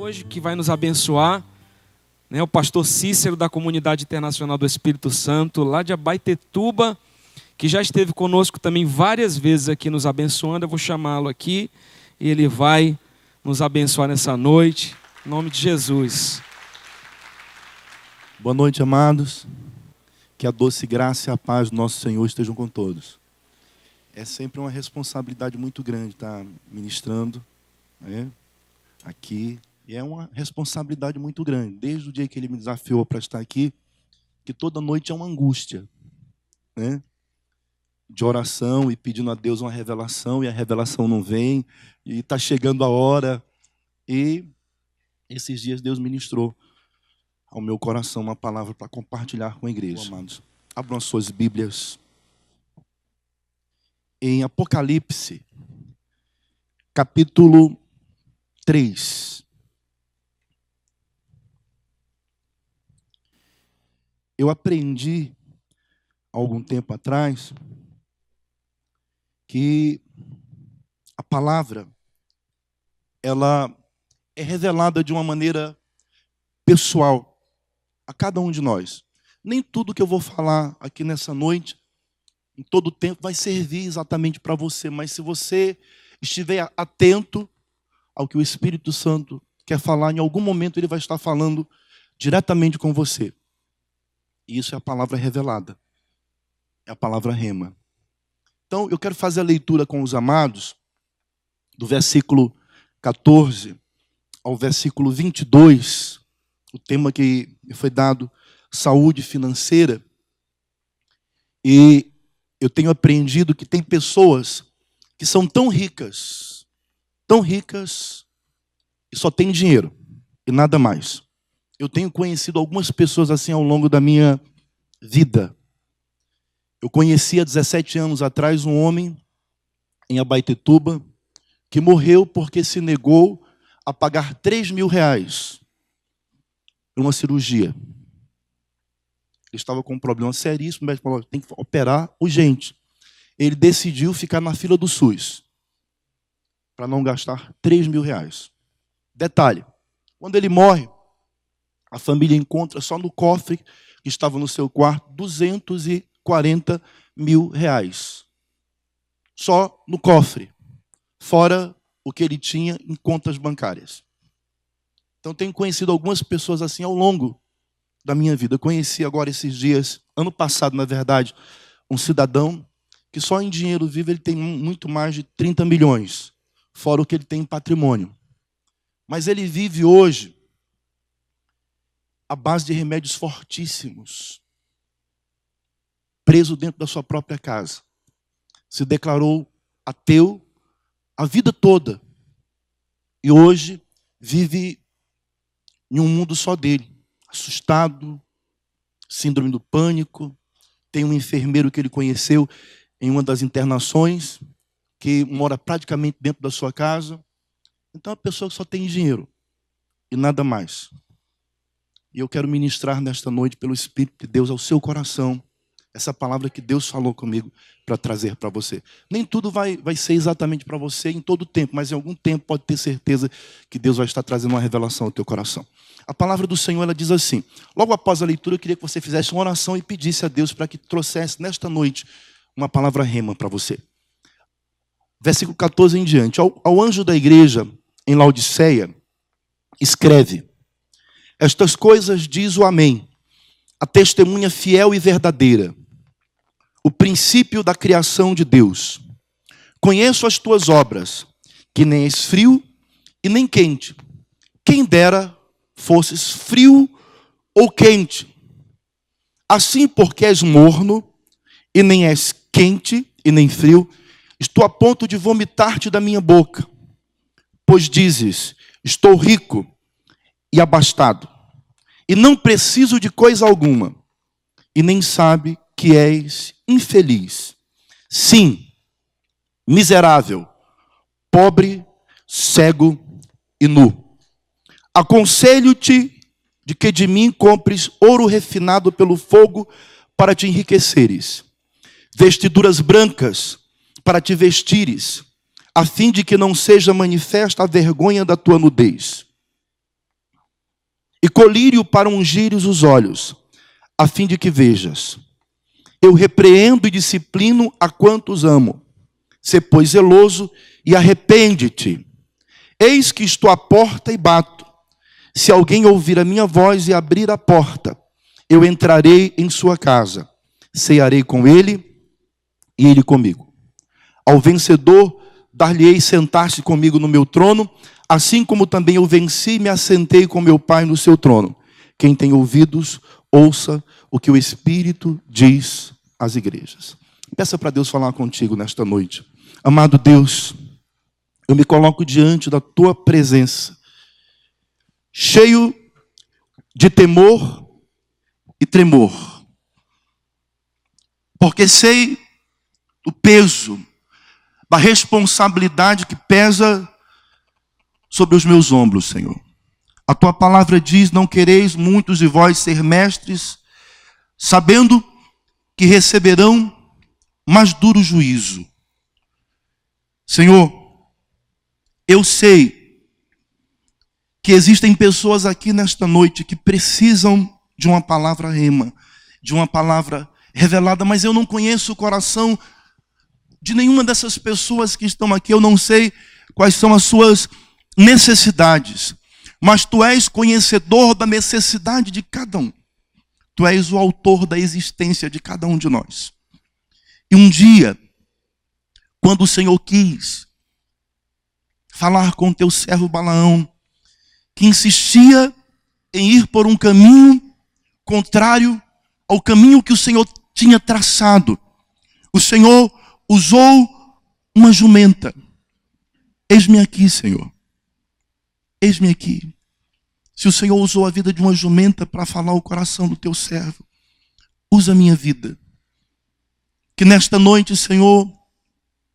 hoje que vai nos abençoar, né, o pastor Cícero da Comunidade Internacional do Espírito Santo, lá de Abaitetuba, que já esteve conosco também várias vezes aqui nos abençoando. Eu vou chamá-lo aqui e ele vai nos abençoar nessa noite, em nome de Jesus. Boa noite, amados. Que a doce graça e a paz do nosso Senhor estejam com todos. É sempre uma responsabilidade muito grande estar ministrando né, aqui e é uma responsabilidade muito grande. Desde o dia que ele me desafiou para estar aqui, que toda noite é uma angústia, né? De oração e pedindo a Deus uma revelação, e a revelação não vem, e está chegando a hora. E esses dias Deus ministrou ao meu coração uma palavra para compartilhar com a igreja. Amados, abram as suas Bíblias. Em Apocalipse, capítulo 3. Eu aprendi algum tempo atrás que a palavra ela é revelada de uma maneira pessoal a cada um de nós. Nem tudo que eu vou falar aqui nessa noite, em todo o tempo, vai servir exatamente para você, mas se você estiver atento ao que o Espírito Santo quer falar, em algum momento ele vai estar falando diretamente com você. E isso é a palavra revelada. É a palavra rema. Então, eu quero fazer a leitura com os amados, do versículo 14 ao versículo 22, o tema que foi dado, saúde financeira. E eu tenho aprendido que tem pessoas que são tão ricas, tão ricas, e só têm dinheiro e nada mais. Eu tenho conhecido algumas pessoas assim ao longo da minha vida. Eu conheci há 17 anos atrás um homem em Abaitetuba que morreu porque se negou a pagar 3 mil reais por uma cirurgia. Ele estava com um problema seríssimo, o médico falou, tem que operar urgente. Ele decidiu ficar na fila do SUS para não gastar 3 mil reais. Detalhe, quando ele morre, a família encontra só no cofre que estava no seu quarto 240 mil reais. Só no cofre. Fora o que ele tinha em contas bancárias. Então, tenho conhecido algumas pessoas assim ao longo da minha vida. Eu conheci agora esses dias, ano passado, na verdade, um cidadão que só em dinheiro vivo ele tem muito mais de 30 milhões, fora o que ele tem em patrimônio. Mas ele vive hoje à base de remédios fortíssimos, preso dentro da sua própria casa. Se declarou ateu a vida toda e hoje vive em um mundo só dele, assustado, síndrome do pânico. Tem um enfermeiro que ele conheceu em uma das internações, que mora praticamente dentro da sua casa. Então, é uma pessoa que só tem dinheiro e nada mais. E eu quero ministrar nesta noite, pelo Espírito de Deus, ao seu coração, essa palavra que Deus falou comigo para trazer para você. Nem tudo vai, vai ser exatamente para você em todo o tempo, mas em algum tempo pode ter certeza que Deus vai estar trazendo uma revelação ao teu coração. A palavra do Senhor ela diz assim: logo após a leitura, eu queria que você fizesse uma oração e pedisse a Deus para que trouxesse nesta noite uma palavra rema para você. Versículo 14 em diante. Ao, ao anjo da igreja em Laodiceia, escreve: estas coisas diz o Amém, a testemunha fiel e verdadeira, o princípio da criação de Deus. Conheço as tuas obras, que nem és frio e nem quente. Quem dera fosses frio ou quente. Assim, porque és morno e nem és quente e nem frio, estou a ponto de vomitar-te da minha boca. Pois dizes: Estou rico e abastado, e não preciso de coisa alguma, e nem sabe que és infeliz. Sim, miserável, pobre, cego e nu. Aconselho-te de que de mim compres ouro refinado pelo fogo para te enriqueceres, vestiduras brancas para te vestires, a fim de que não seja manifesta a vergonha da tua nudez e colírio para ungires os olhos, a fim de que vejas. Eu repreendo e disciplino a quantos amo. Se, pois, zeloso e arrepende-te. Eis que estou à porta e bato. Se alguém ouvir a minha voz e abrir a porta, eu entrarei em sua casa, cearei com ele e ele comigo. Ao vencedor, dar-lhe-ei sentar-se comigo no meu trono, assim como também eu venci e me assentei com meu Pai no seu trono. Quem tem ouvidos, ouça o que o Espírito diz às igrejas. Peça para Deus falar contigo nesta noite. Amado Deus, eu me coloco diante da tua presença, cheio de temor e tremor, porque sei o peso da responsabilidade que pesa sobre os meus ombros, Senhor. A tua palavra diz: Não quereis muitos de vós ser mestres, sabendo que receberão mais duro juízo. Senhor, eu sei que existem pessoas aqui nesta noite que precisam de uma palavra rema, de uma palavra revelada, mas eu não conheço o coração de nenhuma dessas pessoas que estão aqui, eu não sei quais são as suas necessidades, mas tu és conhecedor da necessidade de cada um. Tu és o autor da existência de cada um de nós. E um dia, quando o Senhor quis falar com teu servo Balaão, que insistia em ir por um caminho contrário ao caminho que o Senhor tinha traçado. O Senhor usou uma jumenta. Eis-me aqui, Senhor. Eis-me aqui. Se o Senhor usou a vida de uma jumenta para falar o coração do teu servo, usa a minha vida. Que nesta noite, Senhor,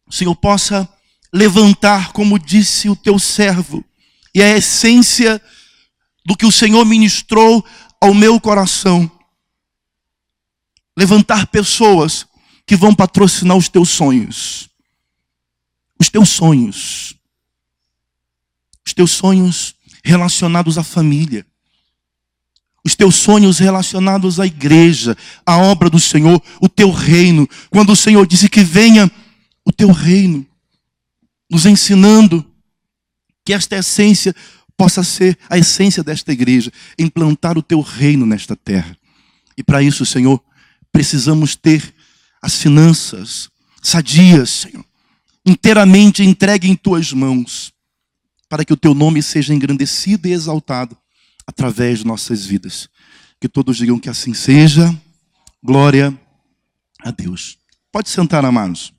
o Senhor possa levantar, como disse o teu servo, e a essência do que o Senhor ministrou ao meu coração. Levantar pessoas que vão patrocinar os teus sonhos. Os teus sonhos. Os teus sonhos relacionados à família. Os teus sonhos relacionados à igreja, à obra do Senhor, o teu reino. Quando o Senhor disse que venha o teu reino nos ensinando que esta essência possa ser a essência desta igreja, implantar o teu reino nesta terra. E para isso, Senhor, precisamos ter as finanças sadias, Senhor, inteiramente entregue em tuas mãos, para que o teu nome seja engrandecido e exaltado através de nossas vidas. Que todos digam que assim seja. Glória a Deus. Pode sentar, amados.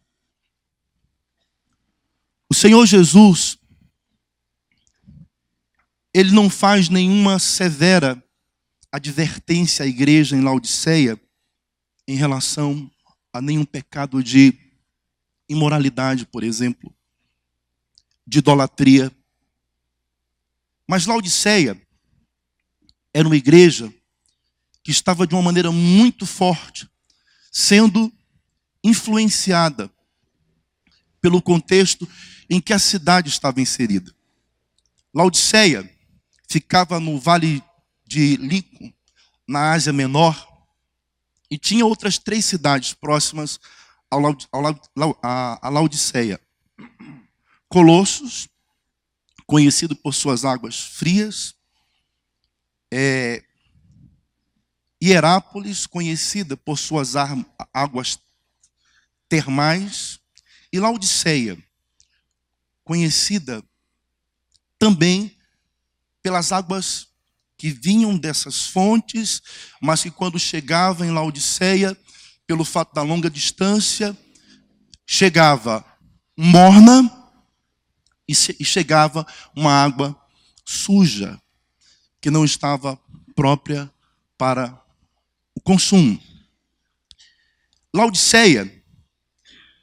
O Senhor Jesus, ele não faz nenhuma severa advertência à igreja em Laodiceia em relação a nenhum pecado de imoralidade, por exemplo, de idolatria. Mas Laodiceia era uma igreja que estava de uma maneira muito forte, sendo influenciada pelo contexto em que a cidade estava inserida. Laodiceia ficava no vale de Lincoln, na Ásia Menor, e tinha outras três cidades próximas a Laodiceia. Colossos, conhecido por suas águas frias, é, Hierápolis, conhecida por suas águas termais, e Laodiceia, conhecida também pelas águas que vinham dessas fontes, mas que quando chegava em Laodiceia, pelo fato da longa distância, chegava morna e chegava uma água suja, que não estava própria para o consumo. Laodiceia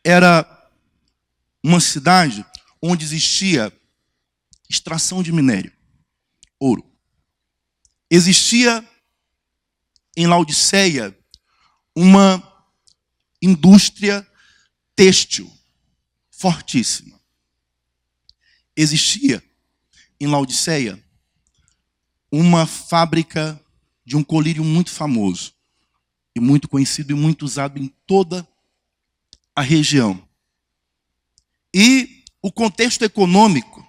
era uma cidade onde existia extração de minério, ouro. Existia em Laodiceia uma indústria têxtil fortíssima. Existia em Laodiceia uma fábrica de um colírio muito famoso e muito conhecido e muito usado em toda a região. E o contexto econômico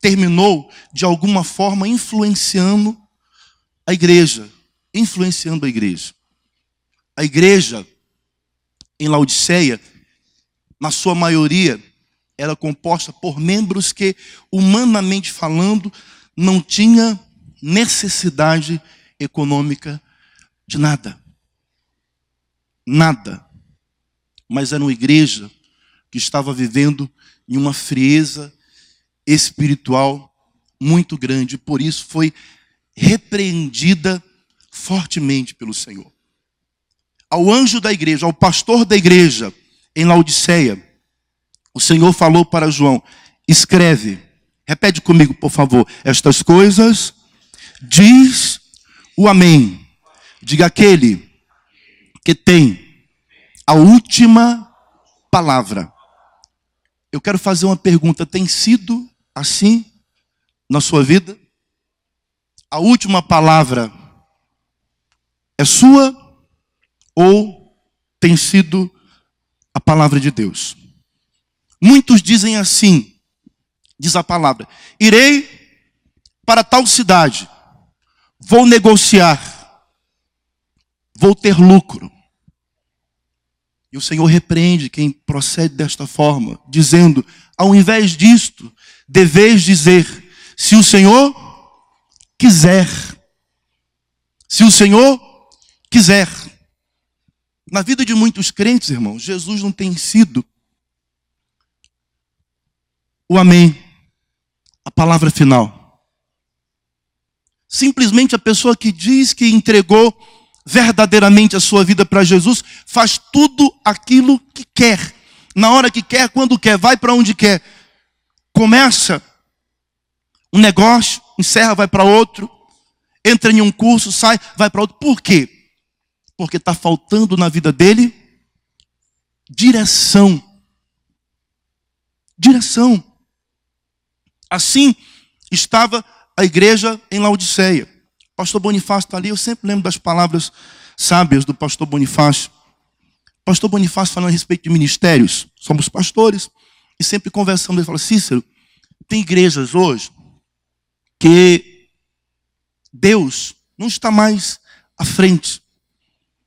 terminou de alguma forma influenciando a igreja, influenciando a igreja. A igreja em Laodiceia, na sua maioria, era composta por membros que, humanamente falando, não tinha necessidade econômica de nada. Nada. Mas era uma igreja que estava vivendo em uma frieza espiritual muito grande, por isso foi repreendida fortemente pelo Senhor. Ao anjo da igreja, ao pastor da igreja em Laodiceia, o Senhor falou para João: escreve, repete comigo, por favor, estas coisas, diz o Amém. Diga aquele que tem a última palavra. Eu quero fazer uma pergunta: tem sido assim na sua vida? A última palavra é sua ou tem sido a palavra de Deus? Muitos dizem assim, diz a palavra: irei para tal cidade, vou negociar, vou ter lucro. E o Senhor repreende quem procede desta forma, dizendo: ao invés disto, deveis dizer, se o Senhor quiser, se o Senhor quiser. Na vida de muitos crentes, irmãos, Jesus não tem sido o amém, a palavra final. Simplesmente a pessoa que diz que entregou verdadeiramente a sua vida para Jesus faz tudo aquilo que quer, na hora que quer, quando quer, vai para onde quer. Começa um negócio, encerra, vai para outro, entra em um curso, sai, vai para outro. Por quê? Porque está faltando na vida dele direção. Direção. Assim estava a igreja em Laodiceia. O pastor Bonifácio está ali, eu sempre lembro das palavras sábias do pastor Bonifácio. O pastor Bonifácio falando a respeito de ministérios. Somos pastores e sempre conversamos. Ele fala, Cícero, tem igrejas hoje que Deus não está mais à frente.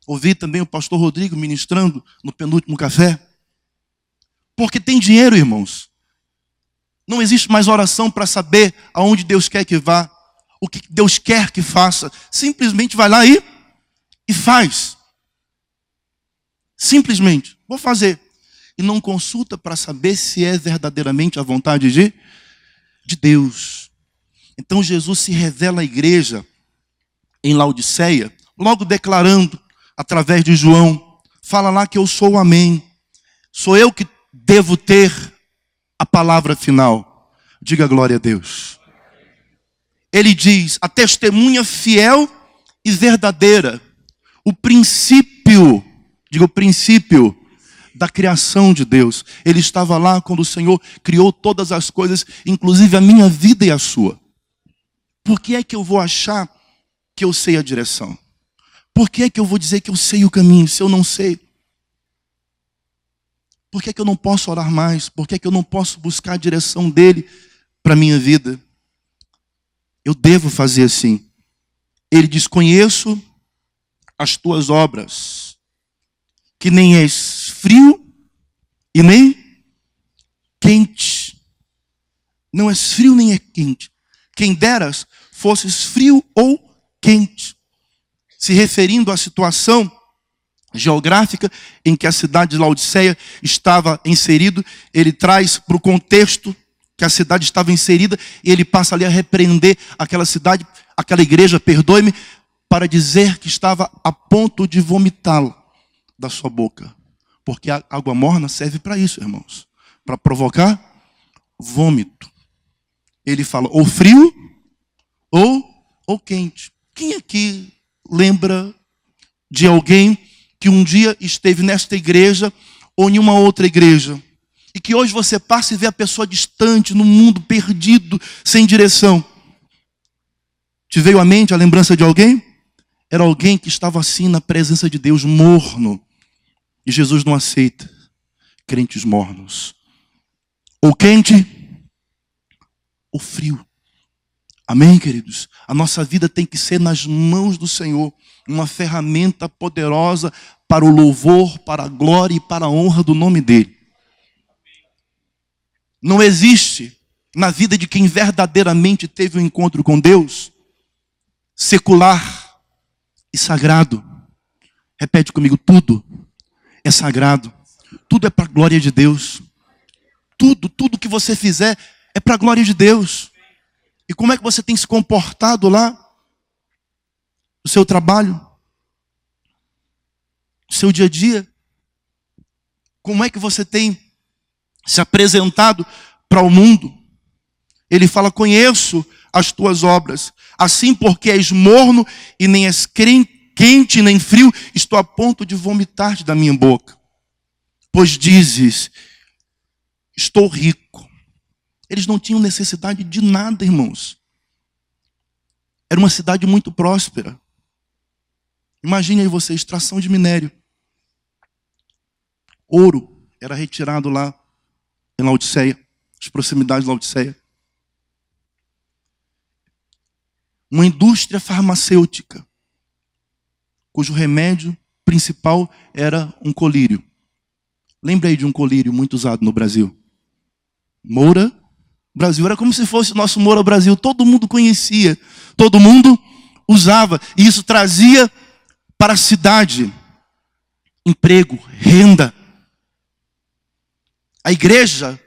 Ouvi também o pastor Rodrigo ministrando no penúltimo café. Porque tem dinheiro, irmãos. Não existe mais oração para saber aonde Deus quer que vá, o que Deus quer que faça. Simplesmente vai lá e, e faz. Simplesmente, vou fazer. E não consulta para saber se é verdadeiramente a vontade de, de Deus. Então Jesus se revela à igreja em Laodiceia, logo declarando, através de João, fala lá que eu sou o Amém. Sou eu que devo ter a palavra final. Diga glória a Deus. Ele diz: a testemunha fiel e verdadeira, o princípio, diga o princípio da criação de Deus. Ele estava lá quando o Senhor criou todas as coisas, inclusive a minha vida e a sua. Por que é que eu vou achar que eu sei a direção? Por que é que eu vou dizer que eu sei o caminho se eu não sei? Por que, é que eu não posso orar mais? Por que, é que eu não posso buscar a direção dele para a minha vida? Eu devo fazer assim. Ele diz: Conheço as tuas obras, que nem és frio e nem quente. Não és frio nem é quente. Quem deras fosses frio ou quente. Se referindo à situação geográfica em que a cidade de Laodiceia estava inserido, ele traz para o contexto que a cidade estava inserida e ele passa ali a repreender aquela cidade, aquela igreja, perdoe-me, para dizer que estava a ponto de vomitá-la da sua boca. Porque a água morna serve para isso, irmãos, para provocar vômito. Ele fala ou frio ou ou quente. Quem aqui lembra de alguém que um dia esteve nesta igreja ou em uma outra igreja. E que hoje você passa e vê a pessoa distante, no mundo perdido, sem direção. Te veio à mente a lembrança de alguém? Era alguém que estava assim na presença de Deus, morno. E Jesus não aceita crentes mornos. Ou quente, ou frio. Amém, queridos? A nossa vida tem que ser nas mãos do Senhor, uma ferramenta poderosa para o louvor, para a glória e para a honra do nome dEle. Não existe na vida de quem verdadeiramente teve um encontro com Deus secular e sagrado. Repete comigo: tudo é sagrado, tudo é para a glória de Deus. Tudo, tudo que você fizer é para a glória de Deus. E como é que você tem se comportado lá? No seu trabalho? No seu dia a dia? Como é que você tem se apresentado para o mundo? Ele fala: Conheço as tuas obras, assim porque és morno e nem és quente nem frio, estou a ponto de vomitar-te da minha boca. Pois dizes: Estou rico eles não tinham necessidade de nada, irmãos. Era uma cidade muito próspera. Imagine aí você, extração de minério. Ouro era retirado lá em Laodiceia, as proximidades de Laodiceia. Uma indústria farmacêutica, cujo remédio principal era um colírio. Lembra aí de um colírio muito usado no Brasil? Moura Brasil. Era como se fosse o nosso Moura Brasil. Todo mundo conhecia, todo mundo usava. E isso trazia para a cidade emprego, renda. A igreja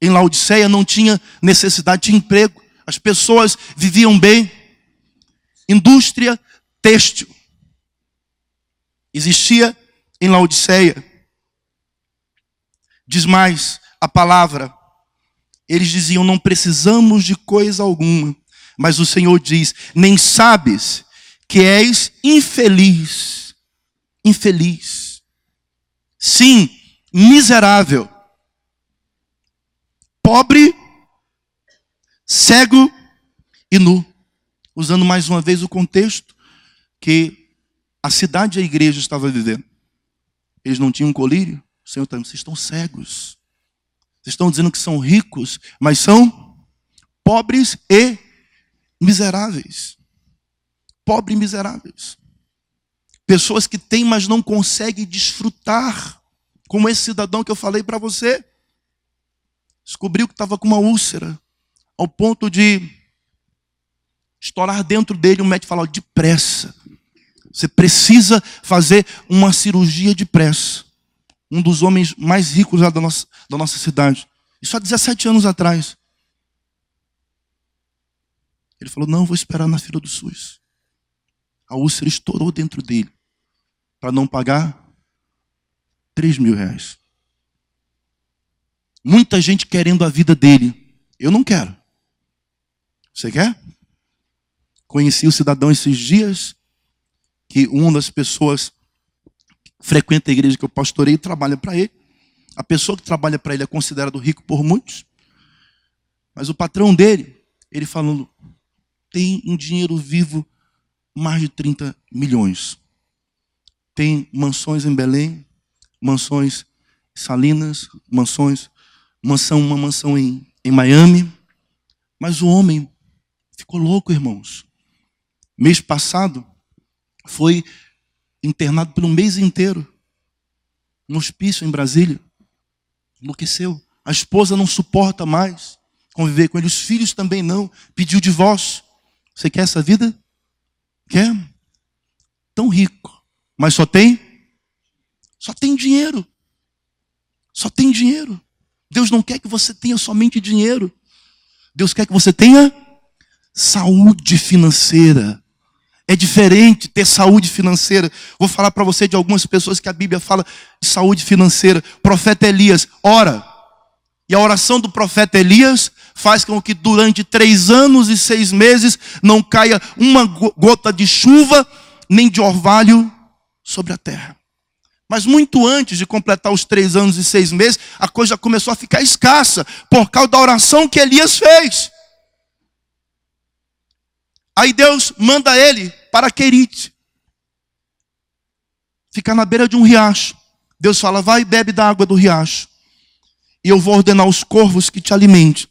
em Laodiceia não tinha necessidade de emprego. As pessoas viviam bem. Indústria têxtil. Existia em Laodiceia. Diz mais a palavra eles diziam: não precisamos de coisa alguma. Mas o Senhor diz: nem sabes que és infeliz. Infeliz. Sim, miserável. Pobre, cego e nu. Usando mais uma vez o contexto que a cidade e a igreja estava vivendo. Eles não tinham colírio. O Senhor está vocês estão cegos. Vocês estão dizendo que são ricos, mas são pobres e miseráveis. Pobres e miseráveis. Pessoas que têm, mas não conseguem desfrutar, como esse cidadão que eu falei para você. Descobriu que estava com uma úlcera, ao ponto de estourar dentro dele. O médico falou: depressa. Você precisa fazer uma cirurgia depressa um dos homens mais ricos da nossa, da nossa cidade. Isso há 17 anos atrás. Ele falou: Não, vou esperar na fila do SUS. A úlcera estourou dentro dele para não pagar 3 mil reais. Muita gente querendo a vida dele. Eu não quero. Você quer? Conheci o cidadão esses dias que uma das pessoas frequenta a igreja que eu pastorei trabalha para ele. A pessoa que trabalha para ele é considerado rico por muitos. Mas o patrão dele, ele falando, tem em dinheiro vivo mais de 30 milhões. Tem mansões em Belém, mansões em Salinas, mansões, mansão, uma mansão em, em Miami. Mas o homem ficou louco, irmãos. Mês passado foi internado por um mês inteiro no hospício em Brasília. Enlouqueceu. A esposa não suporta mais conviver com ele, os filhos também não. Pediu divórcio. Você quer essa vida? Quer? Tão rico, mas só tem? Só tem dinheiro. Só tem dinheiro. Deus não quer que você tenha somente dinheiro. Deus quer que você tenha saúde financeira. É diferente ter saúde financeira. Vou falar para você de algumas pessoas que a Bíblia fala de saúde financeira. Profeta Elias ora. E a oração do profeta Elias faz com que durante três anos e seis meses não caia uma gota de chuva nem de orvalho sobre a terra. Mas muito antes de completar os três anos e seis meses, a coisa começou a ficar escassa por causa da oração que Elias fez. Aí Deus manda ele para Querite. Ficar na beira de um riacho. Deus fala: vai e bebe da água do riacho. E eu vou ordenar os corvos que te alimentem.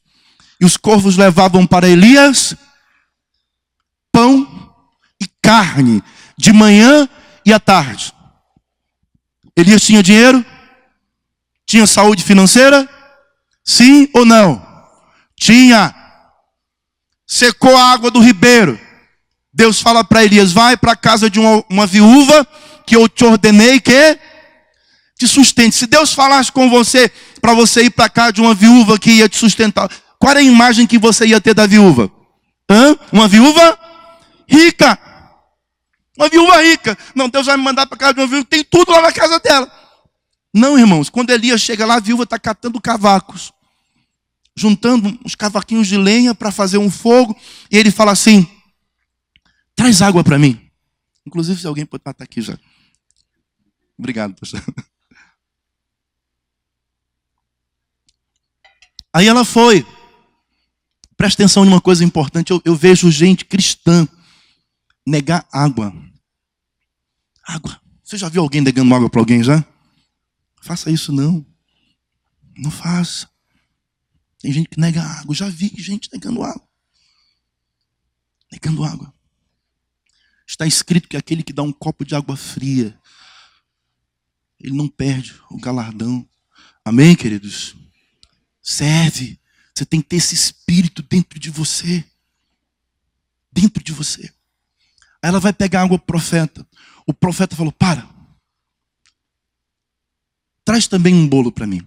E os corvos levavam para Elias pão e carne, de manhã e à tarde. Elias tinha dinheiro? Tinha saúde financeira? Sim ou não? Tinha. Secou a água do ribeiro. Deus fala para Elias: vai para a casa de uma, uma viúva que eu te ordenei que te sustente. Se Deus falasse com você para você ir para casa de uma viúva que ia te sustentar, qual era a imagem que você ia ter da viúva? Hã? Uma viúva rica. Uma viúva rica. Não, Deus vai me mandar para casa de uma viúva, tem tudo lá na casa dela. Não, irmãos, quando Elias chega lá, a viúva está catando cavacos, juntando uns cavaquinhos de lenha para fazer um fogo, e ele fala assim: traz água para mim. Inclusive, se alguém pode estar aqui já. Obrigado, pastor. Aí ela foi. Presta atenção em uma coisa importante. Eu, eu vejo gente cristã negar água. Água. Você já viu alguém negando água para alguém já? Faça isso não. Não faça. Tem gente que nega água. Já vi gente negando água. Negando água. Está escrito que aquele que dá um copo de água fria, ele não perde o galardão. Amém, queridos? Serve. Você tem que ter esse espírito dentro de você. Dentro de você. Aí ela vai pegar água pro profeta. O profeta falou: Para. Traz também um bolo para mim.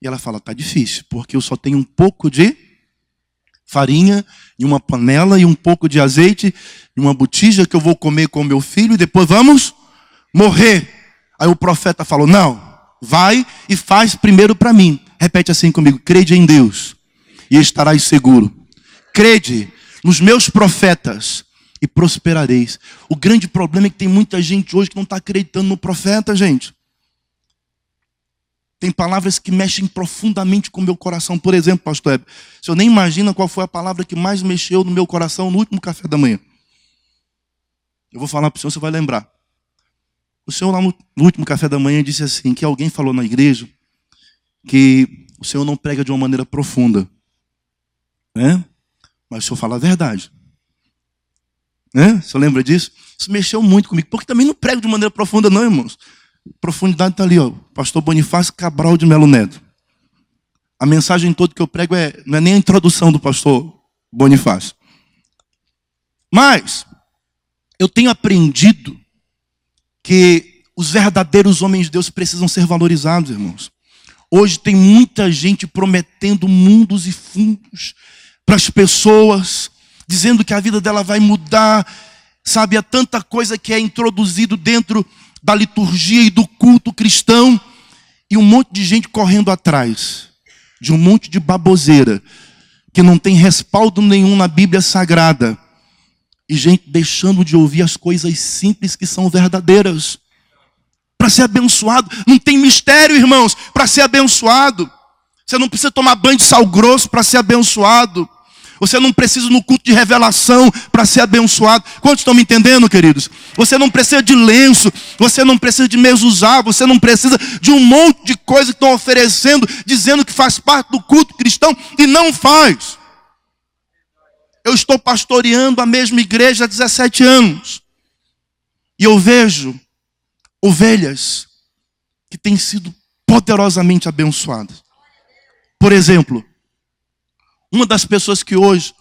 E ela fala: Tá difícil, porque eu só tenho um pouco de farinha e uma panela e um pouco de azeite e uma botija que eu vou comer com meu filho e depois vamos morrer. Aí o profeta falou: Não, vai e faz primeiro para mim. Repete assim comigo: crede em Deus e estarás seguro. Crede nos meus profetas e prosperareis. O grande problema é que tem muita gente hoje que não está acreditando no profeta, gente. Tem palavras que mexem profundamente com o meu coração. Por exemplo, pastor Hebe, se eu nem imagina qual foi a palavra que mais mexeu no meu coração no último café da manhã. Eu vou falar para o senhor, você vai lembrar. O senhor lá no, no último café da manhã disse assim, que alguém falou na igreja que o senhor não prega de uma maneira profunda. Né? Mas o senhor fala a verdade. Né? Você lembra disso? Isso mexeu muito comigo, porque também não prego de maneira profunda, não, irmãos. Profundidade está ali, ó. Pastor Bonifácio Cabral de Melo Neto. A mensagem toda que eu prego é, não é nem a introdução do pastor Bonifácio. Mas, eu tenho aprendido que os verdadeiros homens de Deus precisam ser valorizados, irmãos. Hoje tem muita gente prometendo mundos e fundos para as pessoas, dizendo que a vida dela vai mudar. Sabe, há tanta coisa que é introduzido dentro da liturgia e do culto cristão, e um monte de gente correndo atrás de um monte de baboseira que não tem respaldo nenhum na Bíblia Sagrada, e gente deixando de ouvir as coisas simples que são verdadeiras. Para ser abençoado, não tem mistério, irmãos, para ser abençoado. Você não precisa tomar banho de sal grosso para ser abençoado. Você não precisa no culto de revelação para ser abençoado. Quantos estão me entendendo, queridos? Você não precisa de lenço, você não precisa de mezuzá, você não precisa de um monte de coisa que estão oferecendo, dizendo que faz parte do culto cristão e não faz. Eu estou pastoreando a mesma igreja há 17 anos. E eu vejo ovelhas que têm sido poderosamente abençoadas. Por exemplo, uma das pessoas que hoje,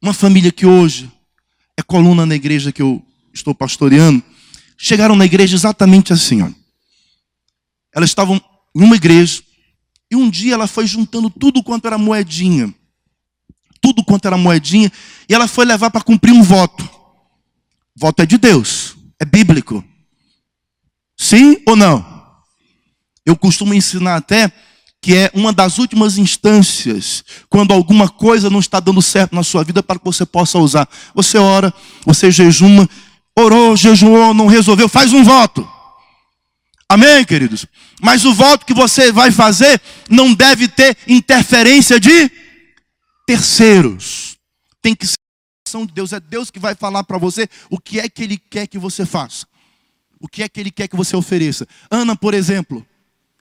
uma família que hoje é coluna na igreja que eu estou pastoreando, chegaram na igreja exatamente assim, ó. Elas estavam em uma igreja e um dia ela foi juntando tudo quanto era moedinha. Tudo quanto era moedinha, e ela foi levar para cumprir um voto. Voto é de Deus, é bíblico. Sim ou não? Eu costumo ensinar até que é uma das últimas instâncias, quando alguma coisa não está dando certo na sua vida para que você possa usar. Você ora, você jejuma, orou, jejuou, não resolveu, faz um voto. Amém, queridos? Mas o voto que você vai fazer não deve ter interferência de terceiros. Tem que ser de Deus, é Deus que vai falar para você o que é que Ele quer que você faça, o que é que Ele quer que você ofereça. Ana, por exemplo,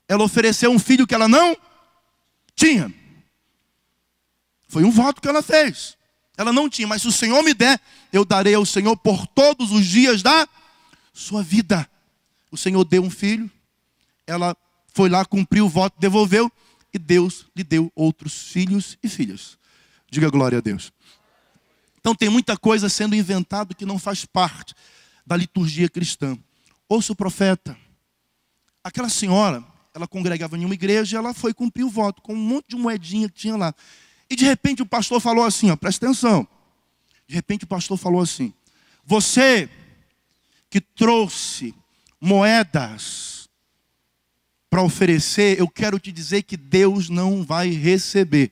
ela ofereceu um filho que ela não tinha. Foi um voto que ela fez. Ela não tinha, mas se o Senhor me der, eu darei ao Senhor por todos os dias da sua vida. O Senhor deu um filho, ela foi lá, cumpriu o voto, devolveu, e Deus lhe deu outros filhos e filhas. Diga glória a Deus. Então tem muita coisa sendo inventada que não faz parte da liturgia cristã. Ouça o profeta. Aquela senhora, ela congregava em uma igreja e ela foi cumprir o voto com um monte de moedinha que tinha lá. E de repente o pastor falou assim, ó, presta atenção. De repente o pastor falou assim: Você que trouxe moedas para oferecer, eu quero te dizer que Deus não vai receber.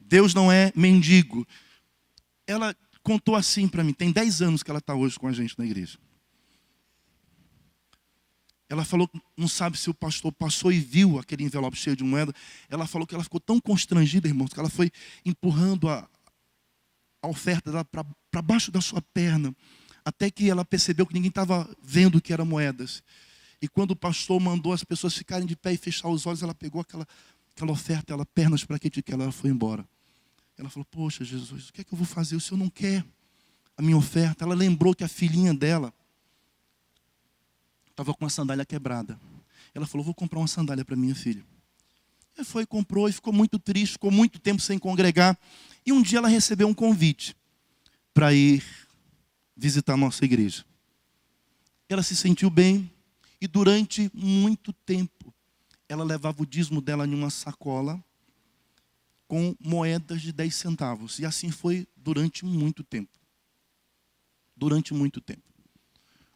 Deus não é mendigo. Ela contou assim para mim, tem 10 anos que ela está hoje com a gente na igreja. Ela falou não sabe se o pastor passou e viu aquele envelope cheio de moeda. Ela falou que ela ficou tão constrangida, irmãos, que ela foi empurrando a, a oferta para baixo da sua perna, até que ela percebeu que ninguém estava vendo que eram moedas. E quando o pastor mandou as pessoas ficarem de pé e fechar os olhos, ela pegou aquela, aquela oferta, ela pernas para que ela foi embora. Ela falou: Poxa, Jesus, o que é que eu vou fazer? O senhor não quer a minha oferta? Ela lembrou que a filhinha dela estava com a sandália quebrada. Ela falou: Vou comprar uma sandália para minha filha. Ela foi, comprou e ficou muito triste, ficou muito tempo sem congregar. E um dia ela recebeu um convite para ir visitar a nossa igreja. Ela se sentiu bem e durante muito tempo ela levava o dízimo dela em uma sacola com moedas de 10 centavos. E assim foi durante muito tempo. Durante muito tempo.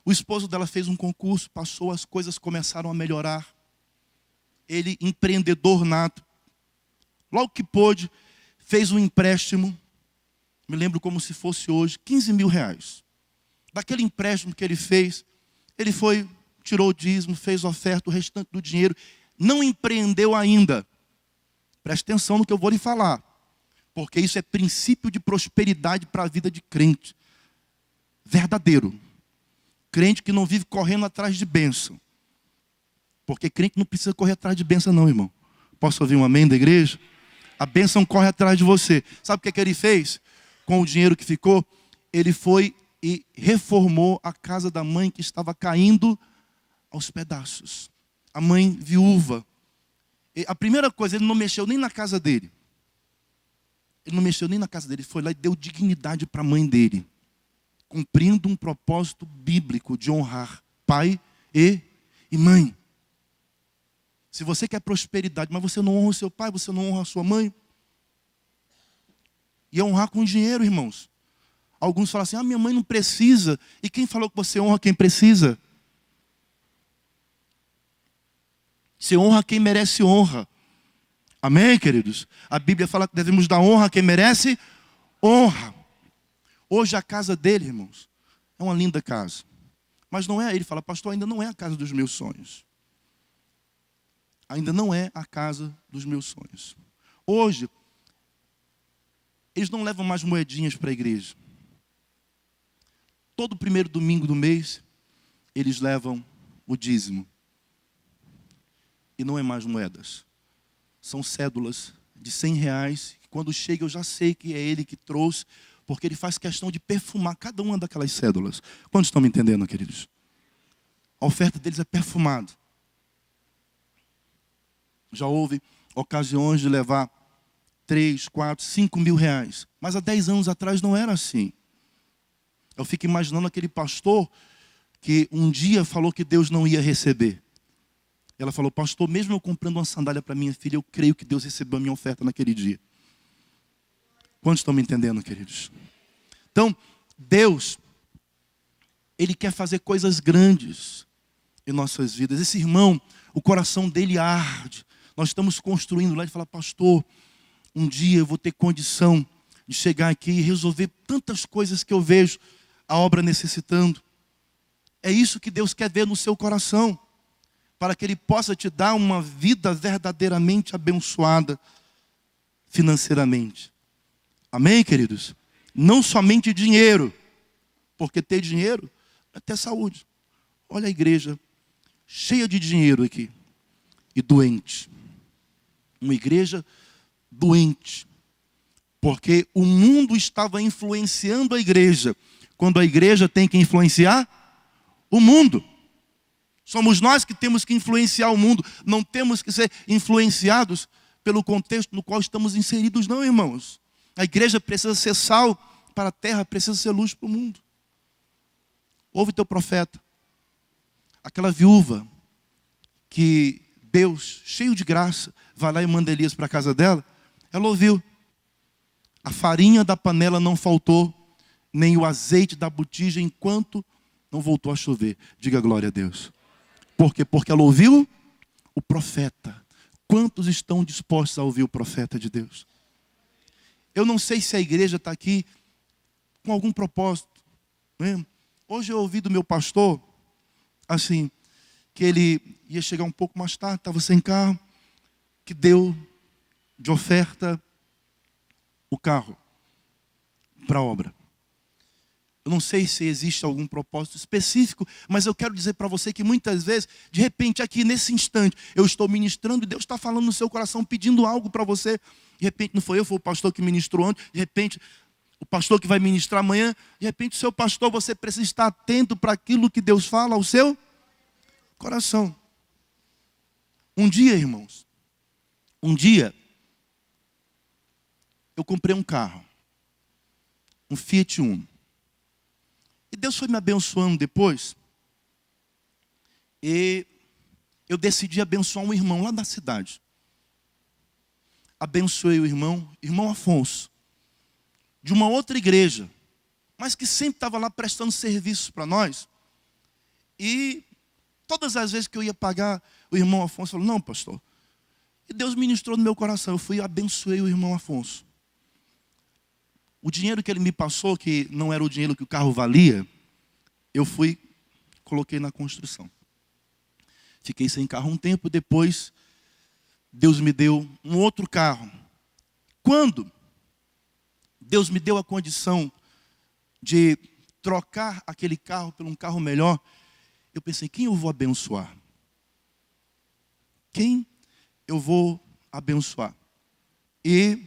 O esposo dela fez um concurso, passou, as coisas começaram a melhorar. Ele, empreendedor nato, logo que pôde, fez um empréstimo, me lembro como se fosse hoje, 15 mil reais. Daquele empréstimo que ele fez, ele foi, tirou o dízimo, fez oferta, o restante do dinheiro, não empreendeu ainda, Preste atenção no que eu vou lhe falar. Porque isso é princípio de prosperidade para a vida de crente. Verdadeiro. Crente que não vive correndo atrás de bênção. Porque crente não precisa correr atrás de bênção, não, irmão. Posso ouvir um amém da igreja? A bênção corre atrás de você. Sabe o que, é que ele fez? Com o dinheiro que ficou, ele foi e reformou a casa da mãe que estava caindo aos pedaços. A mãe viúva, a primeira coisa, ele não mexeu nem na casa dele. Ele não mexeu nem na casa dele, foi lá e deu dignidade para a mãe dele, cumprindo um propósito bíblico de honrar pai e, e mãe. Se você quer prosperidade, mas você não honra o seu pai, você não honra a sua mãe, e é honrar com dinheiro, irmãos. Alguns falam assim: ah, minha mãe não precisa. E quem falou que você honra quem precisa? Você honra quem merece honra. Amém, queridos? A Bíblia fala que devemos dar honra a quem merece honra. Hoje a casa dele, irmãos, é uma linda casa. Mas não é, ele fala, pastor, ainda não é a casa dos meus sonhos. Ainda não é a casa dos meus sonhos. Hoje, eles não levam mais moedinhas para a igreja. Todo primeiro domingo do mês, eles levam o dízimo e não é mais moedas. São cédulas de 100 reais. Quando chega, eu já sei que é ele que trouxe, porque ele faz questão de perfumar cada uma daquelas cédulas. Quantos estão me entendendo, queridos? A oferta deles é perfumada. Já houve ocasiões de levar 3, 4, 5 mil reais. Mas há 10 anos atrás não era assim. Eu fico imaginando aquele pastor que um dia falou que Deus não ia receber. Ela falou, pastor, mesmo eu comprando uma sandália para minha filha, eu creio que Deus recebeu a minha oferta naquele dia. Quantos estão me entendendo, queridos? Então, Deus, Ele quer fazer coisas grandes em nossas vidas. Esse irmão, o coração dele arde. Nós estamos construindo lá e fala, pastor, um dia eu vou ter condição de chegar aqui e resolver tantas coisas que eu vejo a obra necessitando. É isso que Deus quer ver no seu coração para que Ele possa te dar uma vida verdadeiramente abençoada financeiramente. Amém, queridos? Não somente dinheiro, porque ter dinheiro é ter saúde. Olha a igreja cheia de dinheiro aqui e doente. Uma igreja doente. Porque o mundo estava influenciando a igreja, quando a igreja tem que influenciar o mundo. Somos nós que temos que influenciar o mundo, não temos que ser influenciados pelo contexto no qual estamos inseridos, não, irmãos. A igreja precisa ser sal para a terra, precisa ser luz para o mundo. Ouve teu profeta. Aquela viúva que Deus, cheio de graça, vai lá e manda Elias para a casa dela, ela ouviu. A farinha da panela não faltou, nem o azeite da botija, enquanto não voltou a chover. Diga glória a Deus. Por quê? Porque ela ouviu o profeta. Quantos estão dispostos a ouvir o profeta de Deus? Eu não sei se a igreja está aqui com algum propósito. Né? Hoje eu ouvi do meu pastor, assim, que ele ia chegar um pouco mais tarde, estava sem carro, que deu de oferta o carro para a obra. Eu não sei se existe algum propósito específico, mas eu quero dizer para você que muitas vezes, de repente, aqui nesse instante, eu estou ministrando e Deus está falando no seu coração, pedindo algo para você. De repente, não foi eu, foi o pastor que ministrou ontem. De repente, o pastor que vai ministrar amanhã. De repente, o seu pastor, você precisa estar atento para aquilo que Deus fala ao seu coração. Um dia, irmãos, um dia, eu comprei um carro, um Fiat Uno. Deus foi me abençoando depois. E eu decidi abençoar um irmão lá da cidade. Abençoei o irmão, irmão Afonso, de uma outra igreja, mas que sempre estava lá prestando serviços para nós. E todas as vezes que eu ia pagar, o irmão Afonso falou: Não, pastor. E Deus ministrou no meu coração. Eu fui e abençoei o irmão Afonso. O dinheiro que ele me passou, que não era o dinheiro que o carro valia, eu fui, coloquei na construção. Fiquei sem carro um tempo, depois Deus me deu um outro carro. Quando Deus me deu a condição de trocar aquele carro por um carro melhor, eu pensei, quem eu vou abençoar? Quem eu vou abençoar? E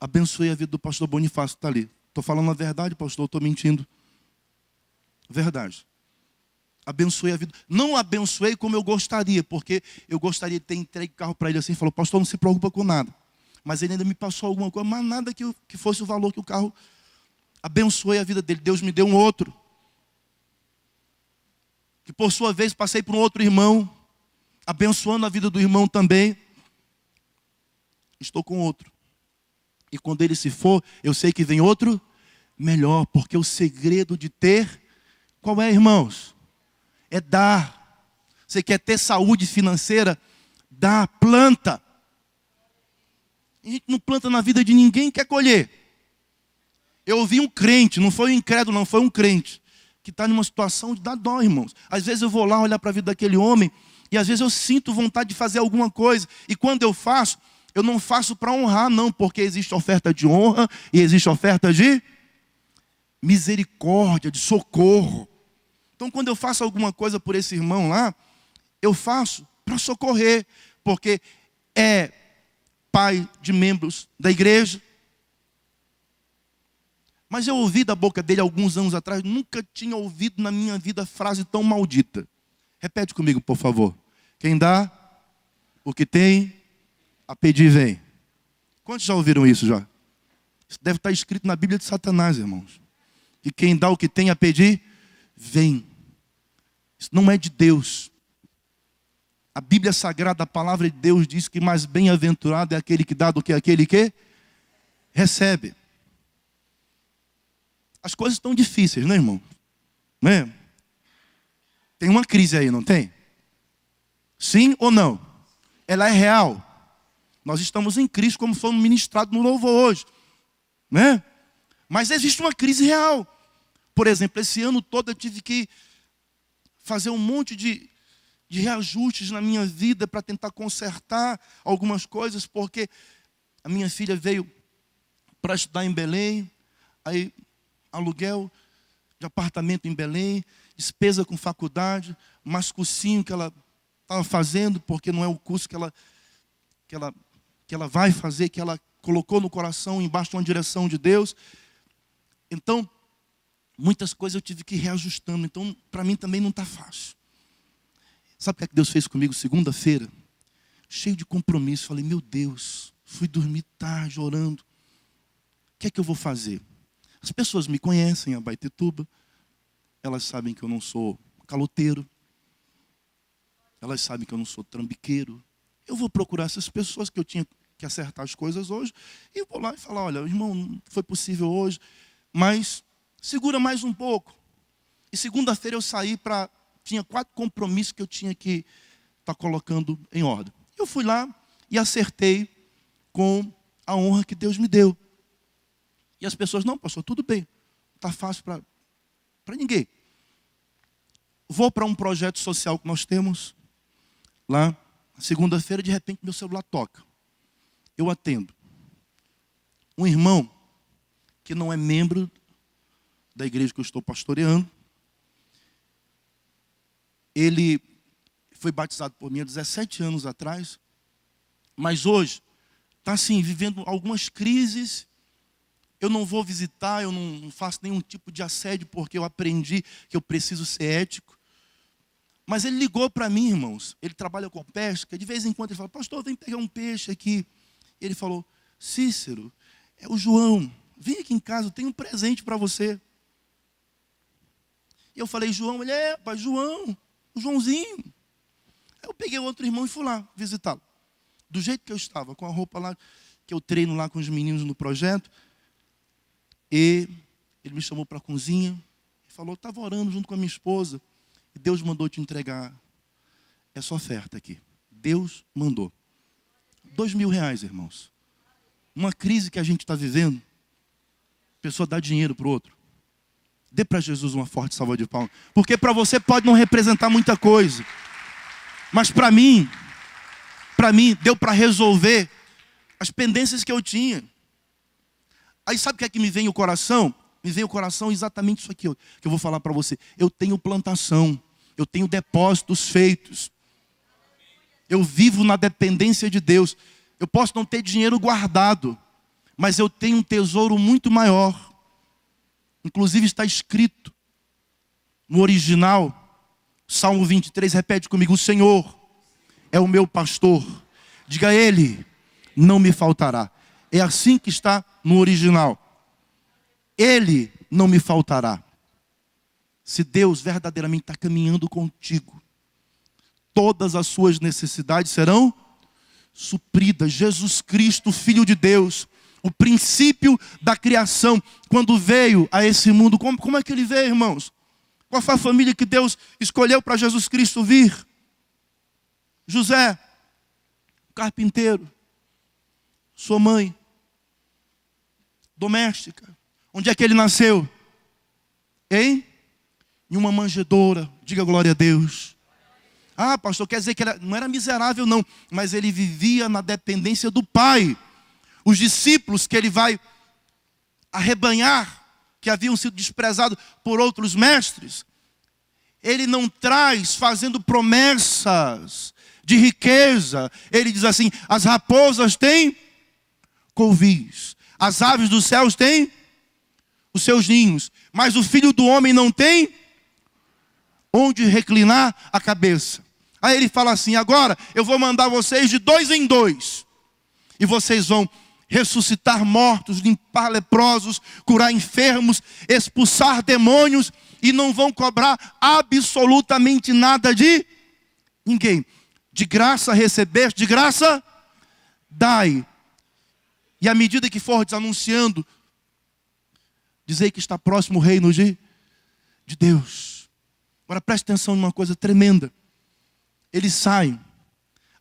abençoei a vida do pastor Bonifácio está ali. Estou falando a verdade, pastor, estou mentindo. Verdade. Abençoei a vida. Não abençoei como eu gostaria, porque eu gostaria de ter entregue o carro para ele assim falou, pastor, não se preocupa com nada. Mas ele ainda me passou alguma coisa, mas nada que, que fosse o valor que o carro. Abençoei a vida dele. Deus me deu um outro. Que por sua vez passei para um outro irmão, abençoando a vida do irmão também. Estou com outro. E quando ele se for, eu sei que vem outro melhor, porque o segredo de ter, qual é, irmãos? É dar. Você quer ter saúde financeira? Dá, planta. A gente não planta na vida de ninguém quer colher. Eu ouvi um crente, não foi um incrédulo, não, foi um crente, que está numa situação de dar dó, irmãos. Às vezes eu vou lá olhar para a vida daquele homem, e às vezes eu sinto vontade de fazer alguma coisa, e quando eu faço, eu não faço para honrar, não, porque existe oferta de honra e existe oferta de misericórdia, de socorro. Então, quando eu faço alguma coisa por esse irmão lá, eu faço para socorrer, porque é pai de membros da igreja. Mas eu ouvi da boca dele alguns anos atrás, nunca tinha ouvido na minha vida frase tão maldita. Repete comigo, por favor. Quem dá, o que tem, a pedir vem. Quantos já ouviram isso já? Isso deve estar escrito na Bíblia de Satanás, irmãos. E quem dá o que tem a pedir, vem. Isso não é de Deus. A Bíblia Sagrada, a palavra de Deus diz que mais bem-aventurado é aquele que dá do que aquele que recebe. As coisas estão difíceis, né, irmão? Não é? Tem uma crise aí, não tem? Sim ou não? Ela é real. Nós estamos em crise, como fomos ministrados no louvor hoje. Né? Mas existe uma crise real. Por exemplo, esse ano todo eu tive que fazer um monte de, de reajustes na minha vida para tentar consertar algumas coisas, porque a minha filha veio para estudar em Belém, aí aluguel de apartamento em Belém, despesa com faculdade, mais cursinho que ela estava fazendo, porque não é o curso que ela, que, ela, que ela vai fazer, que ela colocou no coração, embaixo de uma direção de Deus. Então, muitas coisas eu tive que ir reajustando. Então, para mim também não está fácil. Sabe o que, é que Deus fez comigo segunda-feira? Cheio de compromisso. Falei, meu Deus, fui dormir tarde orando. O que é que eu vou fazer? As pessoas me conhecem, a Baitetuba. Elas sabem que eu não sou caloteiro. Elas sabem que eu não sou trambiqueiro. Eu vou procurar essas pessoas que eu tinha que acertar as coisas hoje. E vou lá e falar: olha, irmão, não foi possível hoje, mas segura mais um pouco. E segunda-feira eu saí para. Tinha quatro compromissos que eu tinha que estar tá colocando em ordem. Eu fui lá e acertei com a honra que Deus me deu. E as pessoas, não, pastor, tudo bem. Está fácil para ninguém. Vou para um projeto social que nós temos lá. Segunda-feira, de repente, meu celular toca. Eu atendo. Um irmão que não é membro da igreja que eu estou pastoreando. Ele foi batizado por mim há 17 anos atrás, mas hoje está assim, vivendo algumas crises. Eu não vou visitar, eu não faço nenhum tipo de assédio, porque eu aprendi que eu preciso ser ético. Mas ele ligou para mim, irmãos. Ele trabalha com pesca. De vez em quando ele fala, pastor, vem pegar um peixe aqui. Ele falou, Cícero, é o João. Vem aqui em casa, eu tenho um presente para você. E eu falei, João, ele é, pai, João, o Joãozinho. Aí eu peguei outro irmão e fui lá visitá-lo do jeito que eu estava, com a roupa lá, que eu treino lá com os meninos no projeto. E ele me chamou para a cozinha e falou: estava orando junto com a minha esposa. E Deus mandou te entregar essa oferta aqui. Deus mandou. Dois mil reais, irmãos. Uma crise que a gente está vivendo. A pessoa dá dinheiro para o outro. Dê para Jesus uma forte salva de palmas. Porque para você pode não representar muita coisa. Mas para mim, para mim, deu para resolver as pendências que eu tinha. Aí sabe o que é que me vem o coração? Me vem o coração exatamente isso aqui que eu vou falar para você. Eu tenho plantação, eu tenho depósitos feitos. Eu vivo na dependência de Deus. Eu posso não ter dinheiro guardado, mas eu tenho um tesouro muito maior. Inclusive está escrito no original, Salmo 23, repete comigo: O Senhor é o meu pastor. Diga a ele, não me faltará. É assim que está no original. Ele não me faltará. Se Deus verdadeiramente está caminhando contigo, todas as suas necessidades serão supridas. Jesus Cristo, Filho de Deus, o princípio da criação, quando veio a esse mundo, como, como é que ele veio, irmãos? Qual foi a família que Deus escolheu para Jesus Cristo vir? José, carpinteiro, sua mãe, doméstica. Onde é que ele nasceu? Hein? Em uma manjedoura. Diga glória a Deus. Ah, pastor, quer dizer que ele não era miserável, não, mas ele vivia na dependência do pai. Os discípulos que ele vai arrebanhar, que haviam sido desprezados por outros mestres, ele não traz fazendo promessas de riqueza. Ele diz assim: as raposas têm covis, as aves dos céus têm os seus ninhos, mas o filho do homem não tem onde reclinar a cabeça. Aí ele fala assim: agora eu vou mandar vocês de dois em dois, e vocês vão ressuscitar mortos, limpar leprosos, curar enfermos, expulsar demônios, e não vão cobrar absolutamente nada de ninguém de graça recebeste, de graça dai. E à medida que for anunciando, dizer que está próximo o reino de, de Deus. Agora preste atenção numa coisa tremenda. Eles saem,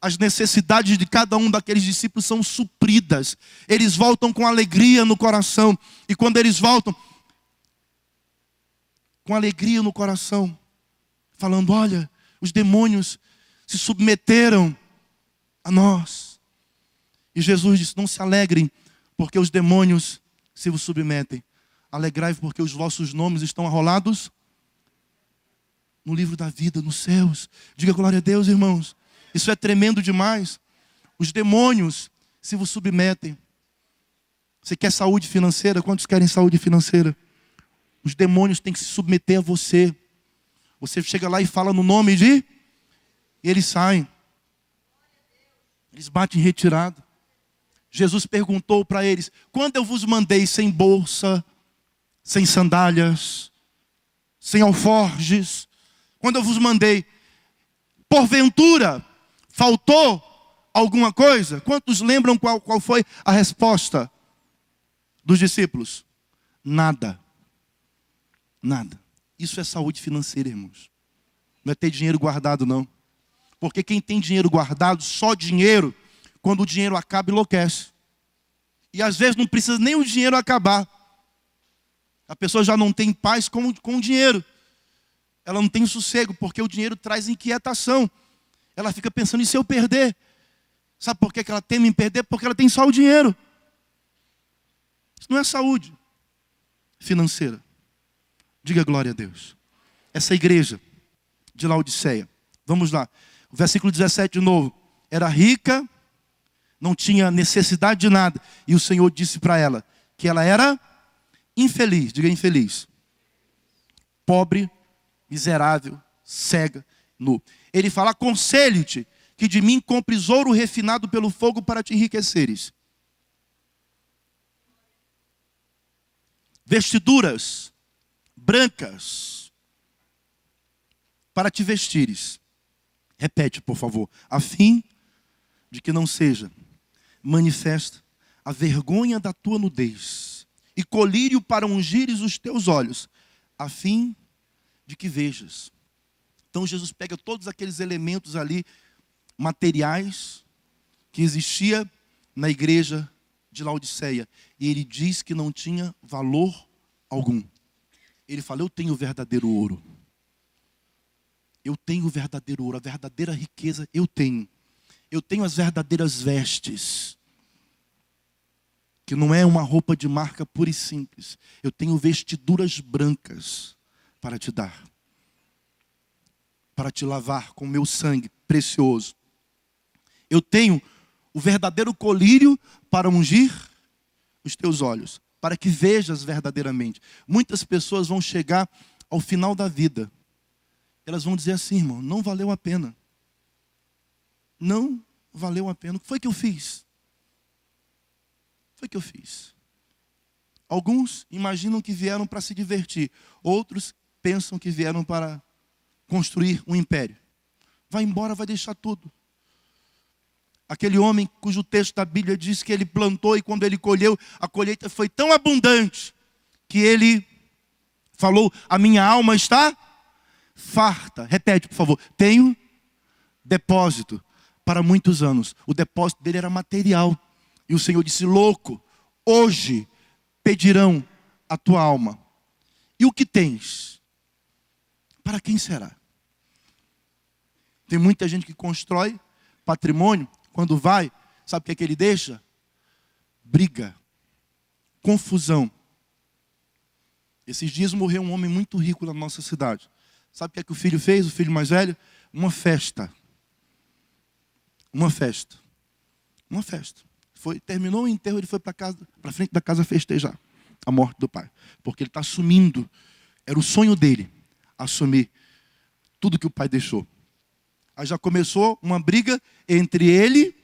as necessidades de cada um daqueles discípulos são supridas. Eles voltam com alegria no coração. E quando eles voltam, com alegria no coração, falando: Olha, os demônios se submeteram a nós. E Jesus disse: Não se alegrem, porque os demônios se vos submetem. Alegrai-vos porque os vossos nomes estão arrolados no livro da vida, nos céus. Diga glória a Deus, irmãos. Isso é tremendo demais. Os demônios se vos submetem. Você quer saúde financeira? Quantos querem saúde financeira? Os demônios têm que se submeter a você. Você chega lá e fala no nome de. E eles saem. Eles batem em retirada. Jesus perguntou para eles: quando eu vos mandei sem bolsa, sem sandálias, sem alforjes, quando eu vos mandei, porventura faltou alguma coisa? Quantos lembram qual, qual foi a resposta dos discípulos? Nada. Nada. Isso é saúde financeira, irmãos. Não é ter dinheiro guardado, não. Porque quem tem dinheiro guardado, só dinheiro, quando o dinheiro acaba, enlouquece. E às vezes não precisa nem o dinheiro acabar. A pessoa já não tem paz com, com o dinheiro. Ela não tem sossego, porque o dinheiro traz inquietação. Ela fica pensando, e se eu perder? Sabe por que ela teme em perder? Porque ela tem só o dinheiro. Isso não é saúde financeira. Diga glória a Deus. Essa igreja de Laodiceia. Vamos lá. O versículo 17 de novo. Era rica, não tinha necessidade de nada. E o Senhor disse para ela que ela era infeliz. Diga infeliz. Pobre, miserável, cega, nu. Ele fala: aconselho-te que de mim compres ouro refinado pelo fogo para te enriqueceres. Vestiduras brancas para te vestires. Repete, por favor. A fim de que não seja manifesta a vergonha da tua nudez e colírio para ungires os teus olhos, a fim de que vejas. Então Jesus pega todos aqueles elementos ali materiais que existia na igreja de Laodiceia e ele diz que não tinha valor algum. Ele fala: Eu tenho o verdadeiro ouro. Eu tenho o verdadeiro ouro, a verdadeira riqueza eu tenho. Eu tenho as verdadeiras vestes. Que não é uma roupa de marca pura e simples. Eu tenho vestiduras brancas para te dar. Para te lavar com meu sangue precioso. Eu tenho o verdadeiro colírio para ungir os teus olhos para que vejas verdadeiramente. Muitas pessoas vão chegar ao final da vida, elas vão dizer assim, irmão, não valeu a pena. Não valeu a pena. O que foi que eu fiz? Foi que eu fiz. Alguns imaginam que vieram para se divertir, outros pensam que vieram para construir um império. Vai embora, vai deixar tudo. Aquele homem cujo texto da Bíblia diz que ele plantou e quando ele colheu, a colheita foi tão abundante que ele falou: A minha alma está farta. Repete, por favor. Tenho depósito para muitos anos. O depósito dele era material. E o Senhor disse: Louco, hoje pedirão a tua alma. E o que tens? Para quem será? Tem muita gente que constrói patrimônio quando vai, sabe o que, é que ele deixa? Briga, confusão. Esses dias morreu um homem muito rico na nossa cidade. Sabe o que é que o filho fez, o filho mais velho? Uma festa. Uma festa. Uma festa. Foi, terminou o enterro, ele foi para casa, para frente da casa festejar a morte do pai, porque ele está assumindo. Era o sonho dele assumir tudo que o pai deixou. Aí já começou uma briga entre ele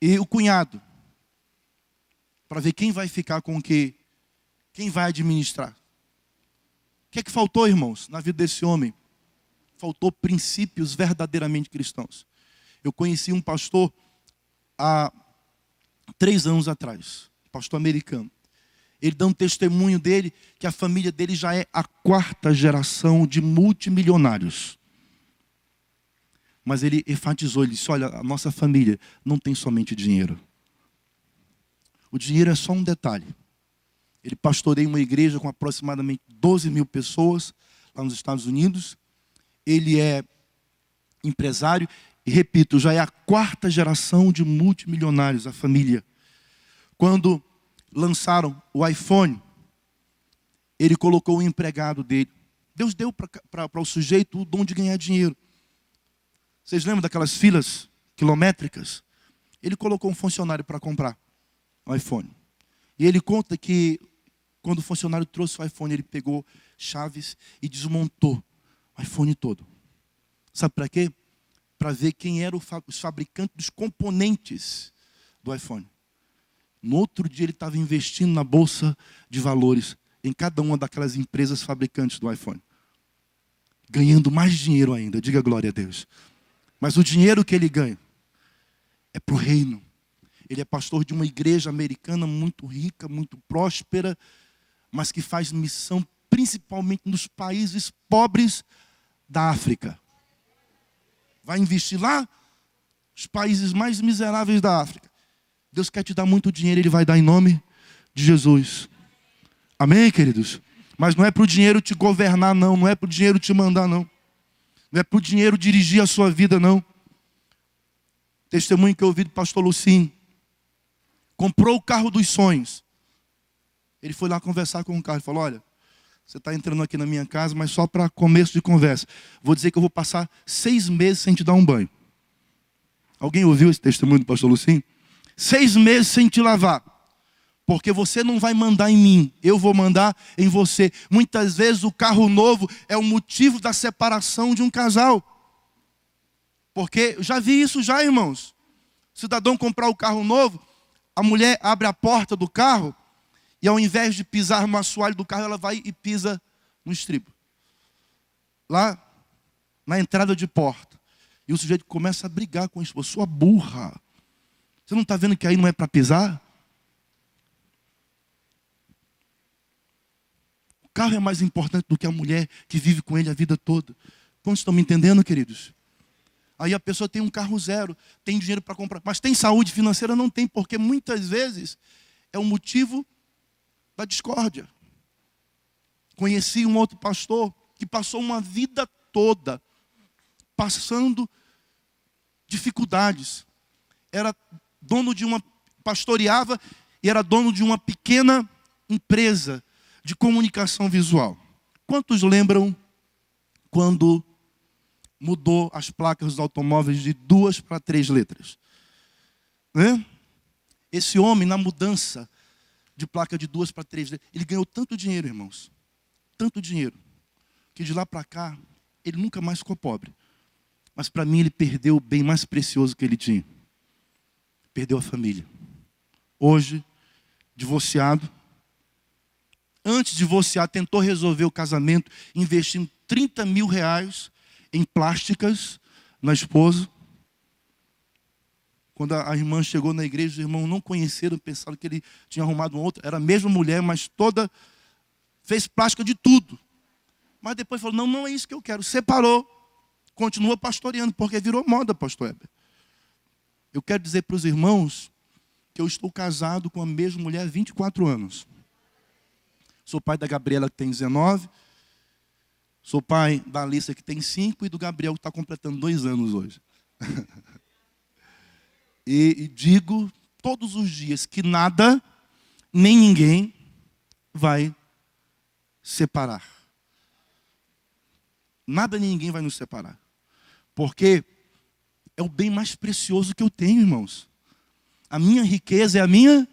e o cunhado. Para ver quem vai ficar com o que, quem vai administrar. O que é que faltou, irmãos, na vida desse homem? Faltou princípios verdadeiramente cristãos. Eu conheci um pastor há três anos atrás, pastor americano. Ele um testemunho dele que a família dele já é a quarta geração de multimilionários. Mas ele enfatizou, ele disse: olha, a nossa família não tem somente dinheiro. O dinheiro é só um detalhe. Ele pastoreia uma igreja com aproximadamente 12 mil pessoas lá nos Estados Unidos. Ele é empresário e, repito, já é a quarta geração de multimilionários, a família. Quando lançaram o iPhone, ele colocou o empregado dele. Deus deu para o sujeito o dom de ganhar dinheiro. Vocês lembram daquelas filas quilométricas? Ele colocou um funcionário para comprar o iPhone. E ele conta que quando o funcionário trouxe o iPhone, ele pegou chaves e desmontou o iPhone todo. Sabe para quê? Para ver quem eram os fabricantes dos componentes do iPhone. No outro dia ele estava investindo na bolsa de valores em cada uma daquelas empresas fabricantes do iPhone. Ganhando mais dinheiro ainda, diga glória a Deus. Mas o dinheiro que ele ganha é para o reino. Ele é pastor de uma igreja americana muito rica, muito próspera, mas que faz missão principalmente nos países pobres da África. Vai investir lá, os países mais miseráveis da África. Deus quer te dar muito dinheiro, Ele vai dar em nome de Jesus. Amém, queridos? Mas não é para o dinheiro te governar, não. Não é para o dinheiro te mandar, não. Não é para o dinheiro dirigir a sua vida, não. Testemunho que eu ouvi do pastor Lucim. Comprou o carro dos sonhos. Ele foi lá conversar com o carro e falou: Olha, você está entrando aqui na minha casa, mas só para começo de conversa. Vou dizer que eu vou passar seis meses sem te dar um banho. Alguém ouviu esse testemunho do pastor Lucim? Seis meses sem te lavar. Porque você não vai mandar em mim, eu vou mandar em você. Muitas vezes o carro novo é o motivo da separação de um casal. Porque já vi isso já, irmãos. O cidadão comprar o carro novo, a mulher abre a porta do carro e ao invés de pisar no assoalho do carro, ela vai e pisa no estribo. Lá na entrada de porta. E o sujeito começa a brigar com isso. Sua burra. Você não está vendo que aí não é para pisar? O carro é mais importante do que a mulher que vive com ele a vida toda. Quantos estão me entendendo, queridos? Aí a pessoa tem um carro zero, tem dinheiro para comprar, mas tem saúde financeira? Não tem, porque muitas vezes é o motivo da discórdia. Conheci um outro pastor que passou uma vida toda passando dificuldades. Era dono de uma pastoreava e era dono de uma pequena empresa de comunicação visual. Quantos lembram quando mudou as placas dos automóveis de duas para três letras? Né? Esse homem, na mudança de placa de duas para três letras, ele ganhou tanto dinheiro, irmãos, tanto dinheiro, que de lá para cá, ele nunca mais ficou pobre. Mas para mim, ele perdeu o bem mais precioso que ele tinha perdeu a família. Hoje, divorciado. Antes de divorciar, tentou resolver o casamento, investindo 30 mil reais em plásticas na esposa. Quando a irmã chegou na igreja, os irmãos não conheceram, pensaram que ele tinha arrumado uma outra. Era a mesma mulher, mas toda. fez plástica de tudo. Mas depois falou: não, não é isso que eu quero. Separou. Continua pastoreando, porque virou moda, pastor Heber. Eu quero dizer para os irmãos que eu estou casado com a mesma mulher há 24 anos. Sou pai da Gabriela, que tem 19. Sou pai da Alissa, que tem 5. E do Gabriel, que está completando dois anos hoje. e, e digo todos os dias que nada, nem ninguém vai separar. Nada nem ninguém vai nos separar. Porque é o bem mais precioso que eu tenho, irmãos. A minha riqueza é a minha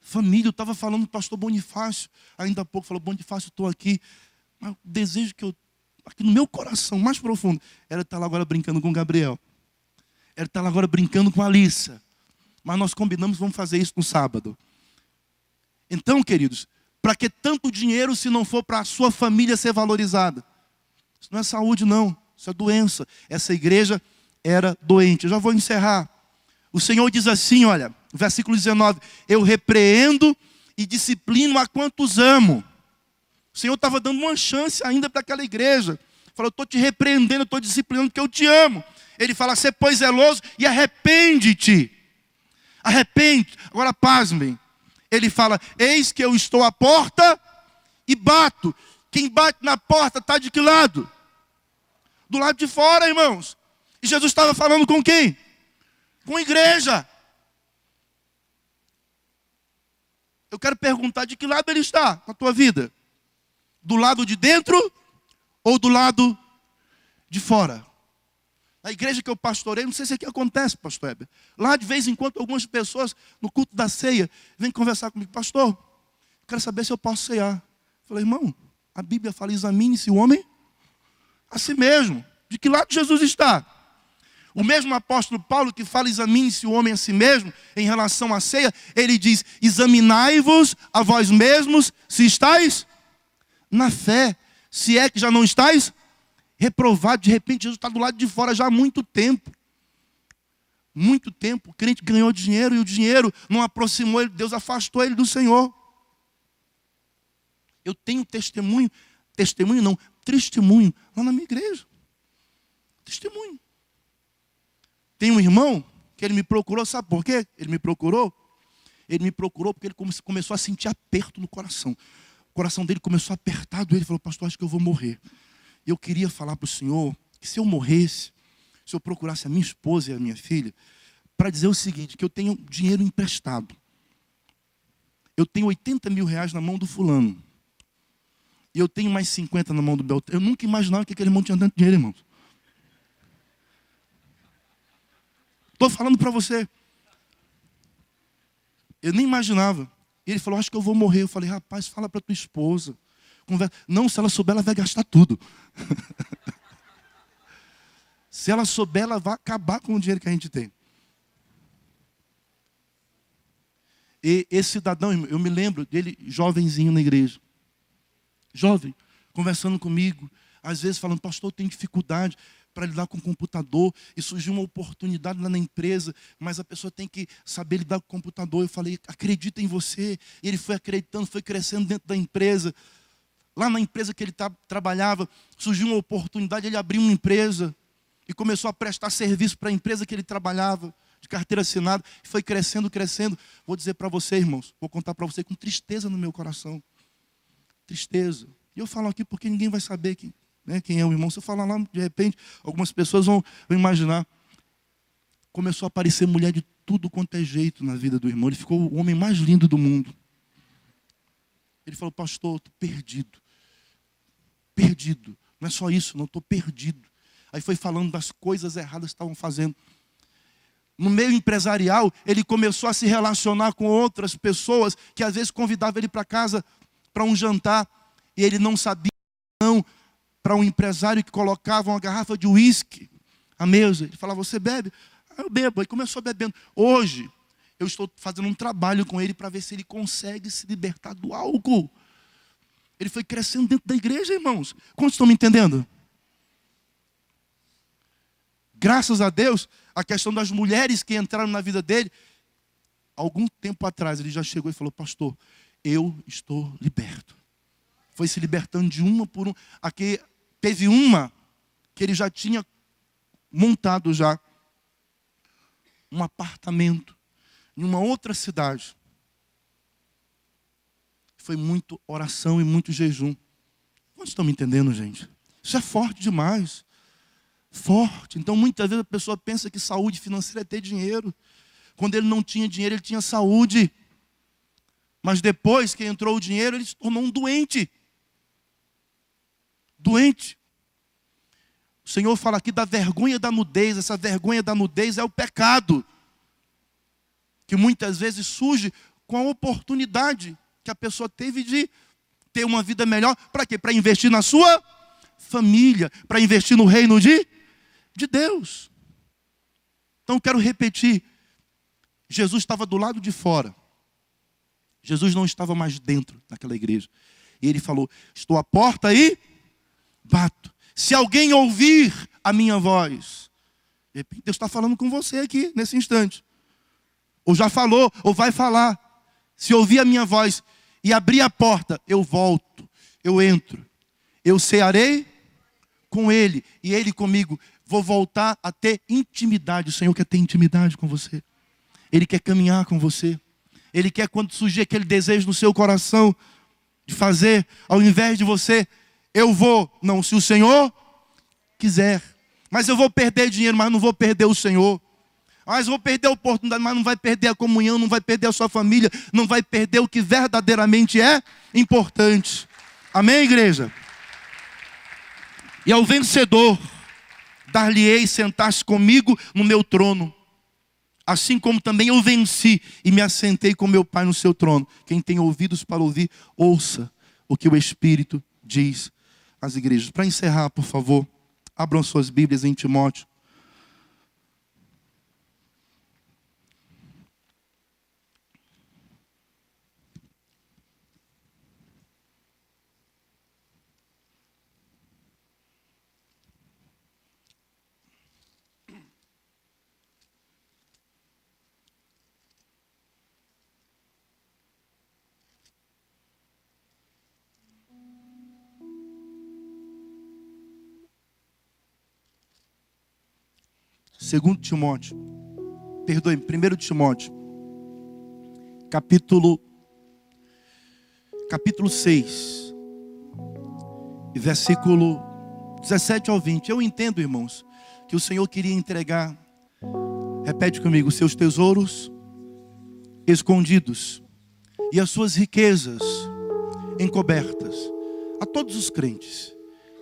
família. Eu estava falando do pastor Bonifácio, ainda há pouco, falou: Bonifácio, estou aqui. Mas o desejo que eu, aqui no meu coração, mais profundo, era estar lá agora brincando com o Gabriel. Era estar lá agora brincando com a Alissa. Mas nós combinamos, vamos fazer isso no sábado. Então, queridos, para que tanto dinheiro se não for para a sua família ser valorizada? Isso não é saúde, não. Isso é doença. Essa igreja era doente. Já vou encerrar. O Senhor diz assim, olha, versículo 19: Eu repreendo e disciplino a quantos amo. O Senhor estava dando uma chance ainda para aquela igreja. Falou, estou te repreendendo, estou disciplinando porque eu te amo. Ele fala, ser pois zeloso e arrepende-te. Arrepende. Agora pasmem. Ele fala, eis que eu estou à porta e bato. Quem bate na porta está de que lado? Do lado de fora, irmãos. E Jesus estava falando com quem? Com a igreja. Eu quero perguntar de que lado ele está na tua vida? Do lado de dentro ou do lado de fora? Na igreja que eu pastorei, não sei se aqui acontece, pastor Heber. Lá de vez em quando algumas pessoas no culto da ceia vêm conversar comigo, pastor, quero saber se eu posso cear. Falei, irmão, a Bíblia fala: examine-se o homem a si mesmo. De que lado Jesus está? O mesmo apóstolo Paulo que fala: examine-se o homem a si mesmo, em relação à ceia, ele diz: examinai-vos a vós mesmos se estáis na fé, se é que já não estáis reprovado. De repente, Jesus está do lado de fora já há muito tempo. Muito tempo. O crente ganhou dinheiro e o dinheiro não aproximou ele, Deus afastou ele do Senhor. Eu tenho testemunho, testemunho não, testemunho lá na minha igreja. Testemunho. Tem um irmão que ele me procurou, sabe por quê? Ele me procurou. Ele me procurou porque ele começou a sentir aperto no coração. O coração dele começou a apertar, ele falou, pastor, acho que eu vou morrer. Eu queria falar para o senhor que se eu morresse, se eu procurasse a minha esposa e a minha filha, para dizer o seguinte, que eu tenho dinheiro emprestado. Eu tenho 80 mil reais na mão do fulano. E eu tenho mais 50 na mão do Beltrão. Eu nunca imaginava que aquele irmão tinha tanto dinheiro, irmãos. Estou falando para você. Eu nem imaginava. E ele falou, acho que eu vou morrer. Eu falei, rapaz, fala para tua esposa. Conversa. Não, se ela souber, ela vai gastar tudo. se ela souber, ela vai acabar com o dinheiro que a gente tem. E esse cidadão, eu me lembro dele jovenzinho na igreja jovem, conversando comigo, às vezes falando, pastor, eu tenho dificuldade para lidar com o computador, e surgiu uma oportunidade lá na empresa, mas a pessoa tem que saber lidar com o computador. Eu falei, acredita em você. E ele foi acreditando, foi crescendo dentro da empresa. Lá na empresa que ele trabalhava, surgiu uma oportunidade, ele abriu uma empresa e começou a prestar serviço para a empresa que ele trabalhava, de carteira assinada, e foi crescendo, crescendo. Vou dizer para você, irmãos, vou contar para você com tristeza no meu coração tristeza. E eu falo aqui porque ninguém vai saber quem, né, quem é o irmão. Se eu falar lá, de repente, algumas pessoas vão, vão imaginar. Começou a aparecer mulher de tudo quanto é jeito na vida do irmão. Ele ficou o homem mais lindo do mundo. Ele falou, pastor, estou perdido. Perdido. Não é só isso, não, estou perdido. Aí foi falando das coisas erradas que estavam fazendo. No meio empresarial, ele começou a se relacionar com outras pessoas que às vezes convidavam ele para casa para um jantar e ele não sabia para um empresário que colocava uma garrafa de uísque à mesa. Ele falava: "Você bebe?" Ah, eu bebo. Ele começou bebendo. Hoje eu estou fazendo um trabalho com ele para ver se ele consegue se libertar do álcool. Ele foi crescendo dentro da igreja, irmãos. Quantos estão me entendendo? Graças a Deus, a questão das mulheres que entraram na vida dele, algum tempo atrás ele já chegou e falou: Pastor, eu estou liberto. Foi se libertando de uma por uma. Aqui teve uma que ele já tinha montado já um apartamento em uma outra cidade. Foi muito oração e muito jejum. Vocês estão me entendendo, gente? Isso é forte demais. Forte. Então, muitas vezes a pessoa pensa que saúde financeira é ter dinheiro. Quando ele não tinha dinheiro, ele tinha saúde. Mas depois que entrou o dinheiro, ele se tornou um doente. Doente. O Senhor fala aqui da vergonha da nudez. Essa vergonha da nudez é o pecado. Que muitas vezes surge com a oportunidade que a pessoa teve de ter uma vida melhor. Para quê? Para investir na sua família. Para investir no reino de, de Deus. Então quero repetir. Jesus estava do lado de fora. Jesus não estava mais dentro daquela igreja. E ele falou: Estou à porta e bato. Se alguém ouvir a minha voz, Deus está falando com você aqui nesse instante. Ou já falou, ou vai falar. Se ouvir a minha voz e abrir a porta, eu volto, eu entro, eu cearei com ele e ele comigo. Vou voltar a ter intimidade. O Senhor quer ter intimidade com você. Ele quer caminhar com você. Ele quer quando surgir aquele desejo no seu coração de fazer, ao invés de você, eu vou. Não, se o Senhor quiser. Mas eu vou perder dinheiro, mas não vou perder o Senhor. Mas vou perder a oportunidade, mas não vai perder a comunhão, não vai perder a sua família, não vai perder o que verdadeiramente é importante. Amém, igreja? E ao vencedor, dar-lhe-ei sentar-se comigo no meu trono. Assim como também eu venci e me assentei com meu Pai no seu trono. Quem tem ouvidos para ouvir, ouça o que o Espírito diz às igrejas. Para encerrar, por favor, abram suas Bíblias em Timóteo. Segundo Timóteo, perdoe, primeiro Timóteo, capítulo capítulo 6, versículo 17 ao 20. Eu entendo, irmãos, que o Senhor queria entregar, repete comigo, seus tesouros escondidos e as suas riquezas encobertas a todos os crentes.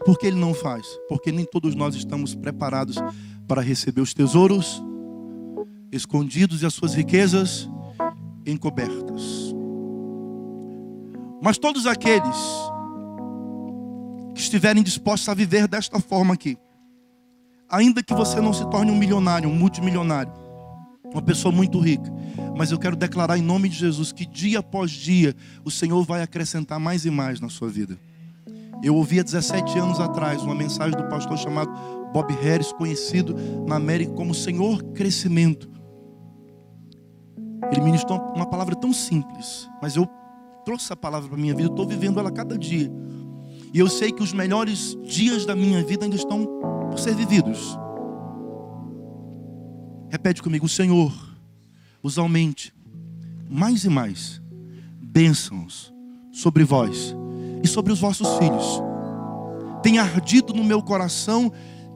Porque ele não faz? Porque nem todos nós estamos preparados para receber os tesouros escondidos e as suas riquezas encobertas. Mas todos aqueles que estiverem dispostos a viver desta forma aqui, ainda que você não se torne um milionário, um multimilionário, uma pessoa muito rica, mas eu quero declarar em nome de Jesus que dia após dia o Senhor vai acrescentar mais e mais na sua vida. Eu ouvi há 17 anos atrás uma mensagem do pastor chamado Bob Harris, conhecido na América como Senhor Crescimento. Ele ministrou uma palavra tão simples, mas eu trouxe essa palavra para a minha vida, estou vivendo ela cada dia. E eu sei que os melhores dias da minha vida ainda estão por ser vividos. Repete comigo: Senhor os aumente mais e mais bênçãos sobre vós e sobre os vossos filhos. Tem ardido no meu coração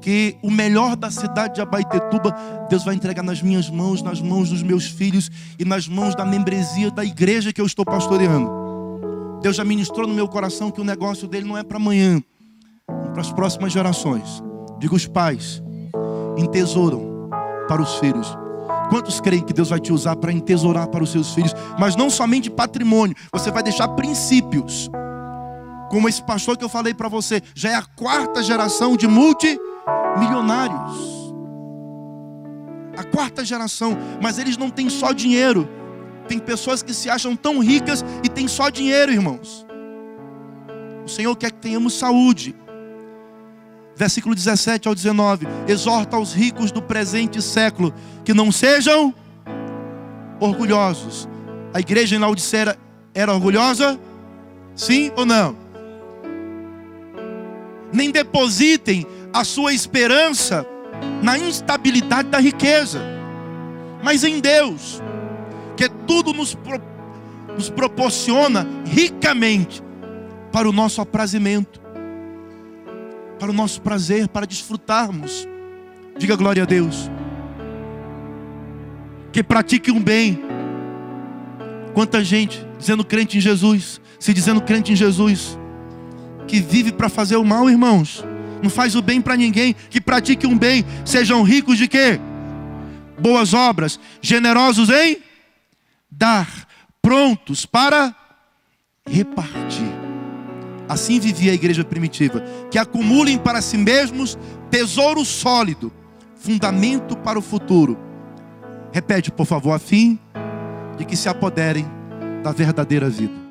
que o melhor da cidade de Abaitetuba, Deus vai entregar nas minhas mãos, nas mãos dos meus filhos e nas mãos da membresia da igreja que eu estou pastoreando. Deus já ministrou no meu coração que o negócio dele não é para amanhã, é para as próximas gerações. Digo os pais, entesouram para os filhos. Quantos creem que Deus vai te usar para entesourar para os seus filhos? Mas não somente patrimônio, você vai deixar princípios. Como esse pastor que eu falei para você, já é a quarta geração de multi milionários. A quarta geração, mas eles não têm só dinheiro. Tem pessoas que se acham tão ricas e têm só dinheiro, irmãos. O Senhor quer que tenhamos saúde. Versículo 17 ao 19: Exorta aos ricos do presente século que não sejam orgulhosos. A igreja em Laodiceia era orgulhosa? Sim ou não? Nem depositem a sua esperança na instabilidade da riqueza, mas em Deus, que tudo nos, pro, nos proporciona ricamente para o nosso aprazimento, para o nosso prazer, para desfrutarmos. Diga glória a Deus. Que pratique um bem. Quanta gente dizendo crente em Jesus, se dizendo crente em Jesus, que vive para fazer o mal, irmãos não faz o bem para ninguém, que pratique um bem, sejam ricos de quê? Boas obras, generosos em dar, prontos para repartir. Assim vivia a igreja primitiva, que acumulem para si mesmos tesouro sólido, fundamento para o futuro. Repete, por favor, a fim de que se apoderem da verdadeira vida.